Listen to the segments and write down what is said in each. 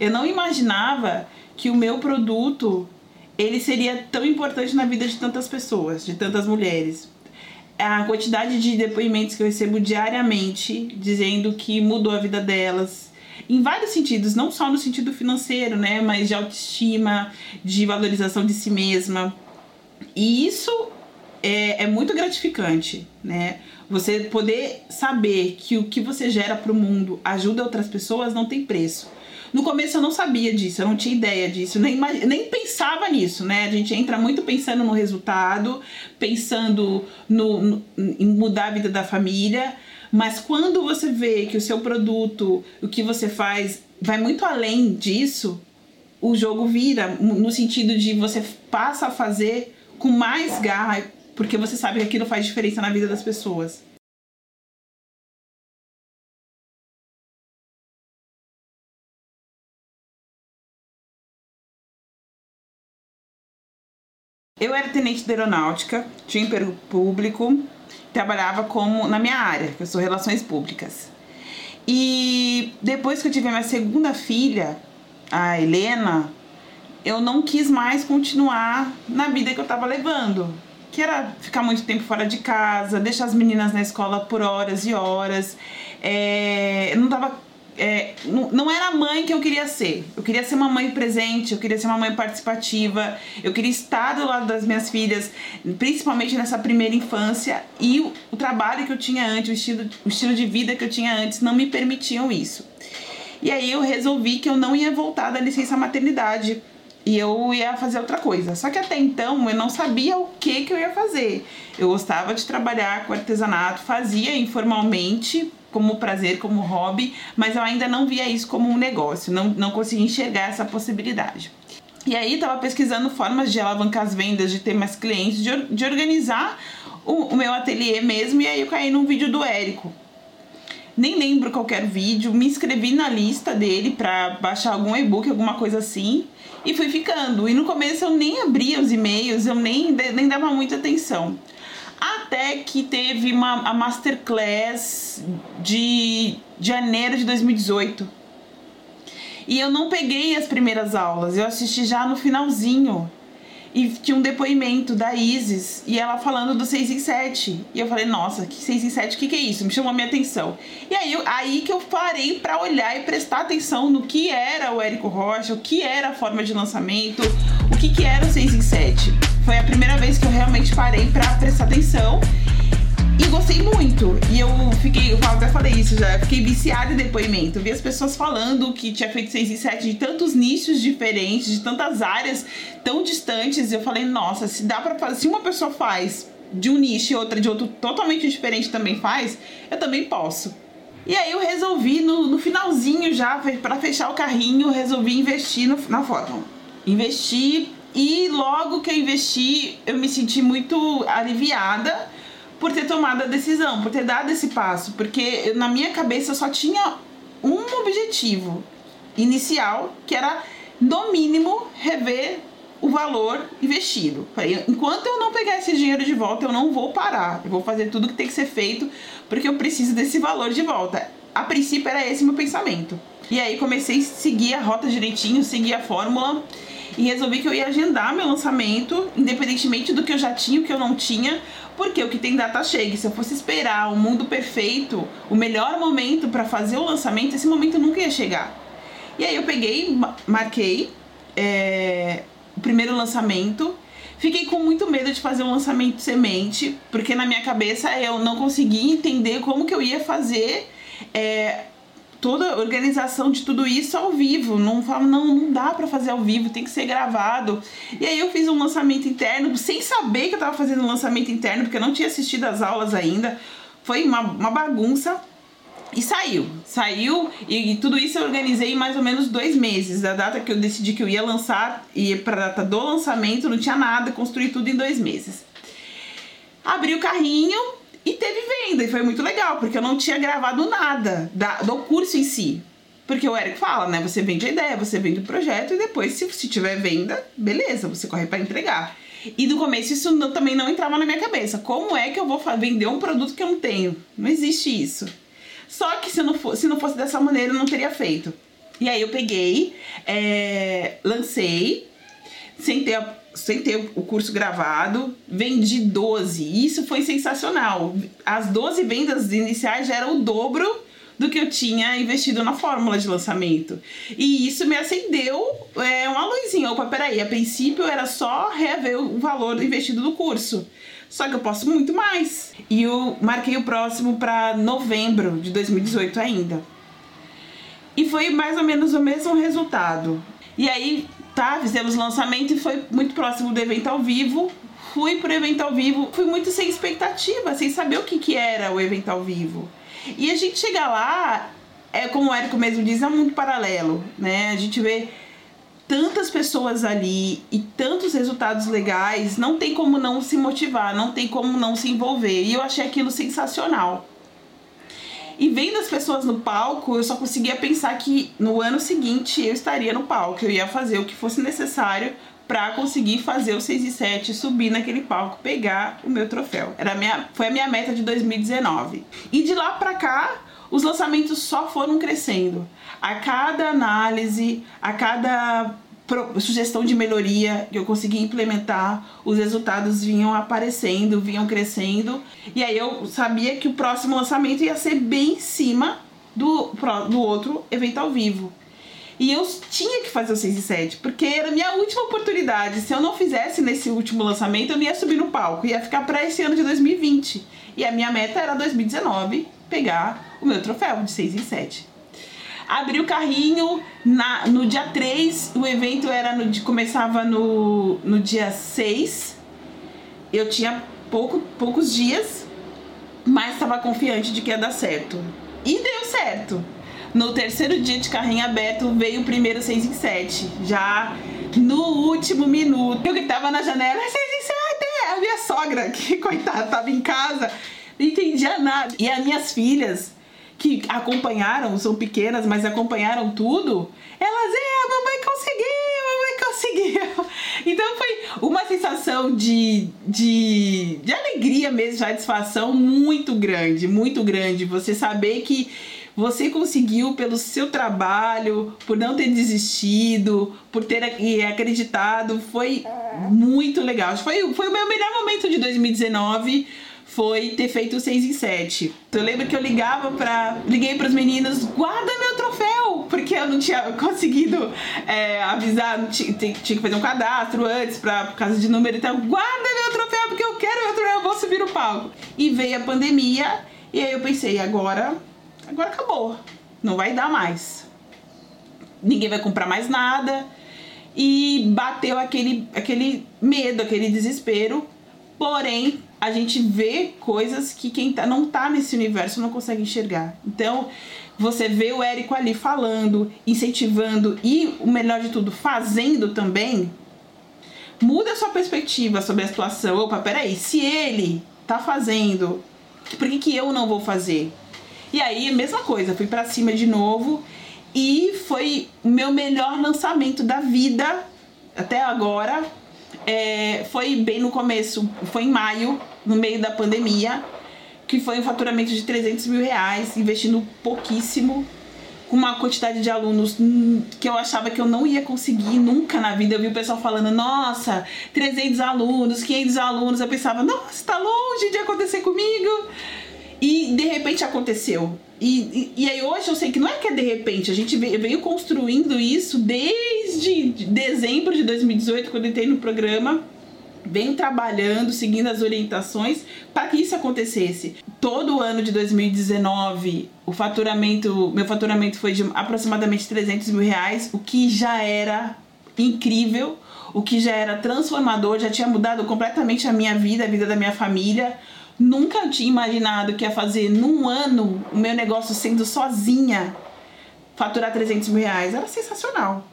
Eu não imaginava que o meu produto ele seria tão importante na vida de tantas pessoas, de tantas mulheres. A quantidade de depoimentos que eu recebo diariamente dizendo que mudou a vida delas, em vários sentidos, não só no sentido financeiro, né, mas de autoestima, de valorização de si mesma. E isso é, é muito gratificante, né? Você poder saber que o que você gera para o mundo ajuda outras pessoas não tem preço. No começo eu não sabia disso, eu não tinha ideia disso, nem, nem pensava nisso, né? A gente entra muito pensando no resultado, pensando no, no, em mudar a vida da família, mas quando você vê que o seu produto, o que você faz, vai muito além disso, o jogo vira no sentido de você passa a fazer com mais garra, porque você sabe que aquilo faz diferença na vida das pessoas. Eu era tenente de aeronáutica, tinha emprego público, trabalhava como na minha área, que eu sou relações públicas. E depois que eu tive a minha segunda filha, a Helena, eu não quis mais continuar na vida que eu estava levando, que era ficar muito tempo fora de casa, deixar as meninas na escola por horas e horas. É, eu não estava é, não, era a mãe que eu queria ser. Eu queria ser uma mãe presente, eu queria ser uma mãe participativa, eu queria estar do lado das minhas filhas, principalmente nessa primeira infância. E o, o trabalho que eu tinha antes, o estilo, o estilo de vida que eu tinha antes, não me permitiam isso. E aí eu resolvi que eu não ia voltar da licença maternidade e eu ia fazer outra coisa. Só que até então eu não sabia o que, que eu ia fazer. Eu gostava de trabalhar com artesanato, fazia informalmente como prazer, como hobby, mas eu ainda não via isso como um negócio, não, não conseguia enxergar essa possibilidade. E aí estava pesquisando formas de alavancar as vendas, de ter mais clientes, de, de organizar o, o, meu ateliê mesmo, e aí eu caí num vídeo do Érico. Nem lembro qualquer vídeo, me inscrevi na lista dele para baixar algum e-book, alguma coisa assim, e fui ficando. E no começo eu nem abria os e-mails, eu nem, nem dava muita atenção. Até que teve uma a masterclass de janeiro de 2018. E eu não peguei as primeiras aulas, eu assisti já no finalzinho. E tinha um depoimento da Isis e ela falando do 6 em 7. E eu falei, nossa, que 6 em 7, o que, que é isso? Me chamou a minha atenção. E aí, aí que eu parei para olhar e prestar atenção no que era o Érico Rocha, o que era a forma de lançamento, o que, que era o 6 em 7. Foi a primeira vez que eu realmente parei para prestar atenção e gostei muito. E eu fiquei, eu até falei isso já, fiquei viciada em depoimento. Vi as pessoas falando que tinha feito 6 e 7 de tantos nichos diferentes, de tantas áreas tão distantes. E eu falei, nossa, se dá pra fazer, se uma pessoa faz de um nicho e outra de outro totalmente diferente também faz, eu também posso. E aí eu resolvi, no, no finalzinho já, para fechar o carrinho, resolvi investir no, na Fórmula. Investi e logo que eu investi, eu me senti muito aliviada por ter tomado a decisão, por ter dado esse passo, porque na minha cabeça só tinha um objetivo inicial, que era no mínimo rever o valor investido. enquanto eu não pegar esse dinheiro de volta, eu não vou parar. Eu vou fazer tudo que tem que ser feito, porque eu preciso desse valor de volta. A princípio era esse meu pensamento. E aí comecei a seguir a rota direitinho, seguir a fórmula e resolvi que eu ia agendar meu lançamento, independentemente do que eu já tinha, o que eu não tinha, porque o que tem data chega. Se eu fosse esperar o mundo perfeito, o melhor momento para fazer o lançamento, esse momento nunca ia chegar. E aí eu peguei, marquei é, o primeiro lançamento. Fiquei com muito medo de fazer um lançamento semente, porque na minha cabeça eu não conseguia entender como que eu ia fazer é, toda a organização de tudo isso ao vivo. Não falo, não, não dá para fazer ao vivo, tem que ser gravado. E aí eu fiz um lançamento interno, sem saber que eu tava fazendo um lançamento interno, porque eu não tinha assistido as aulas ainda. Foi uma, uma bagunça. E saiu, saiu, e, e, tudo isso eu organizei em mais ou menos dois meses. Da data que eu decidi que eu ia lançar e para data do lançamento não tinha nada, construí tudo em dois meses. Abri o carrinho, e teve venda, e foi muito legal, porque eu não tinha gravado nada da, do curso em si. Porque o Eric fala, né? Você vende a ideia, você vende o projeto, e depois, se, se tiver venda, beleza, você corre para entregar. E no começo isso não, também não entrava na minha cabeça. Como é que eu vou vender um produto que eu não tenho? Não existe isso. Só que se não, for, se não fosse dessa maneira, eu não teria feito. E aí eu peguei, é, lancei, sem ter, sem ter o curso gravado, vendi 12. Isso foi sensacional. As 12 vendas iniciais já eram o dobro do que eu tinha investido na fórmula de lançamento. E isso me acendeu é, uma luzinha. Opa, peraí, a princípio era só rever o valor investido no curso. Só que eu posso muito mais. E eu marquei o próximo para novembro de 2018 ainda. E foi mais ou menos o mesmo resultado. E aí, tá, fizemos lançamento e foi muito próximo do evento ao vivo. Fui pro evento ao vivo, fui muito sem expectativa, sem saber o que, que era o evento ao vivo. E a gente chega lá, é como o Érico mesmo diz, é mundo paralelo, né? A gente vê tantas pessoas ali e tantos resultados legais, não tem como não se motivar, não tem como não se envolver. E eu achei aquilo sensacional. E vendo as pessoas no palco, eu só conseguia pensar que no ano seguinte eu estaria no palco, eu ia fazer o que fosse necessário para conseguir fazer o 6 e 7, subir naquele palco, pegar o meu troféu. Era minha, foi a minha meta de 2019. E de lá para cá, os lançamentos só foram crescendo. A cada análise, a cada sugestão de melhoria que eu consegui implementar, os resultados vinham aparecendo, vinham crescendo. E aí eu sabia que o próximo lançamento ia ser bem em cima do, do outro evento ao vivo. E eu tinha que fazer o 6 e 7, porque era a minha última oportunidade. Se eu não fizesse nesse último lançamento, eu não ia subir no palco, ia ficar para esse ano de 2020. E a minha meta era 2019 pegar o meu troféu de 6 e 7. Abri o carrinho na, no dia 3, o evento era no, começava no, no dia 6. Eu tinha pouco, poucos dias, mas estava confiante de que ia dar certo. E deu certo. No terceiro dia de carrinho aberto, veio o primeiro 6 em 7. Já no último minuto. Eu que tava na janela, 6 em 7! É a minha sogra, que coitada, tava em casa, não entendia nada. E as minhas filhas, que acompanharam, são pequenas, mas acompanharam tudo, elas, é, a mamãe conseguiu, a mamãe conseguiu. Então foi uma sensação de, de, de alegria mesmo, satisfação muito grande, muito grande. Você saber que você conseguiu pelo seu trabalho, por não ter desistido, por ter acreditado. Foi muito legal. Foi, foi o meu melhor momento de 2019 foi ter feito o 6 em 7. Eu lembro que eu ligava para Liguei para os meninos, guarda meu troféu! Porque eu não tinha conseguido é, avisar, tinha, tinha, que fazer um cadastro antes, pra, por causa de número e tal. Guarda meu troféu, porque eu quero meu troféu, eu vou subir no palco. E veio a pandemia, e aí eu pensei, agora agora acabou. Não vai dar mais. Ninguém vai comprar mais nada. E bateu aquele, aquele medo, aquele desespero. Porém, a gente vê coisas que quem tá, não tá nesse universo não consegue enxergar. Então, você vê o Érico ali falando, incentivando e, o melhor de tudo, fazendo também, muda a sua perspectiva sobre a situação. Opa, peraí, se ele tá fazendo, por que, que eu não vou fazer? E aí, mesma coisa, fui para cima de novo e foi o meu melhor lançamento da vida até agora. É, foi bem no começo, foi em maio, no meio da pandemia, que foi um faturamento de 300 mil reais, investindo pouquíssimo, com uma quantidade de alunos que eu achava que eu não ia conseguir nunca na vida. Eu vi o pessoal falando, nossa, 300 alunos, 500 alunos. Eu pensava, nossa, tá longe de acontecer comigo. E de repente aconteceu. E, e, e, aí hoje eu sei que não é que é de repente, a gente veio, construindo isso desde dezembro de 2018, quando eu entrei no programa. Venho trabalhando, seguindo as orientações para que isso acontecesse. Todo o ano de 2019, o faturamento, meu faturamento foi de aproximadamente 300 mil reais, o que já era incrível, o que já era transformador, já tinha mudado completamente a minha vida, a vida da minha família Nunca tinha imaginado que ia fazer num ano o meu negócio sendo sozinha faturar 300 mil reais. Era sensacional.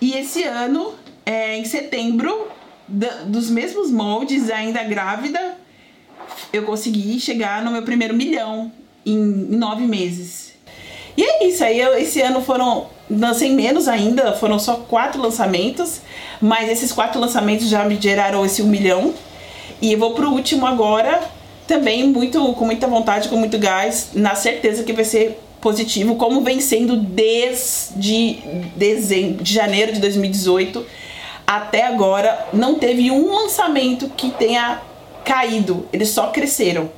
E esse ano, é, em setembro, dos mesmos moldes, ainda grávida, eu consegui chegar no meu primeiro milhão em, nove meses. E é isso aí, eu, esse ano foram, lancei menos ainda, foram só quatro lançamentos, mas esses quatro lançamentos já me geraram esse um milhão. E eu vou pro último agora, também muito com muita vontade, com muito gás, na certeza que vai ser positivo, como vem sendo desde dezembro, de janeiro de 2018 até agora. Não teve um lançamento que tenha caído, eles só cresceram.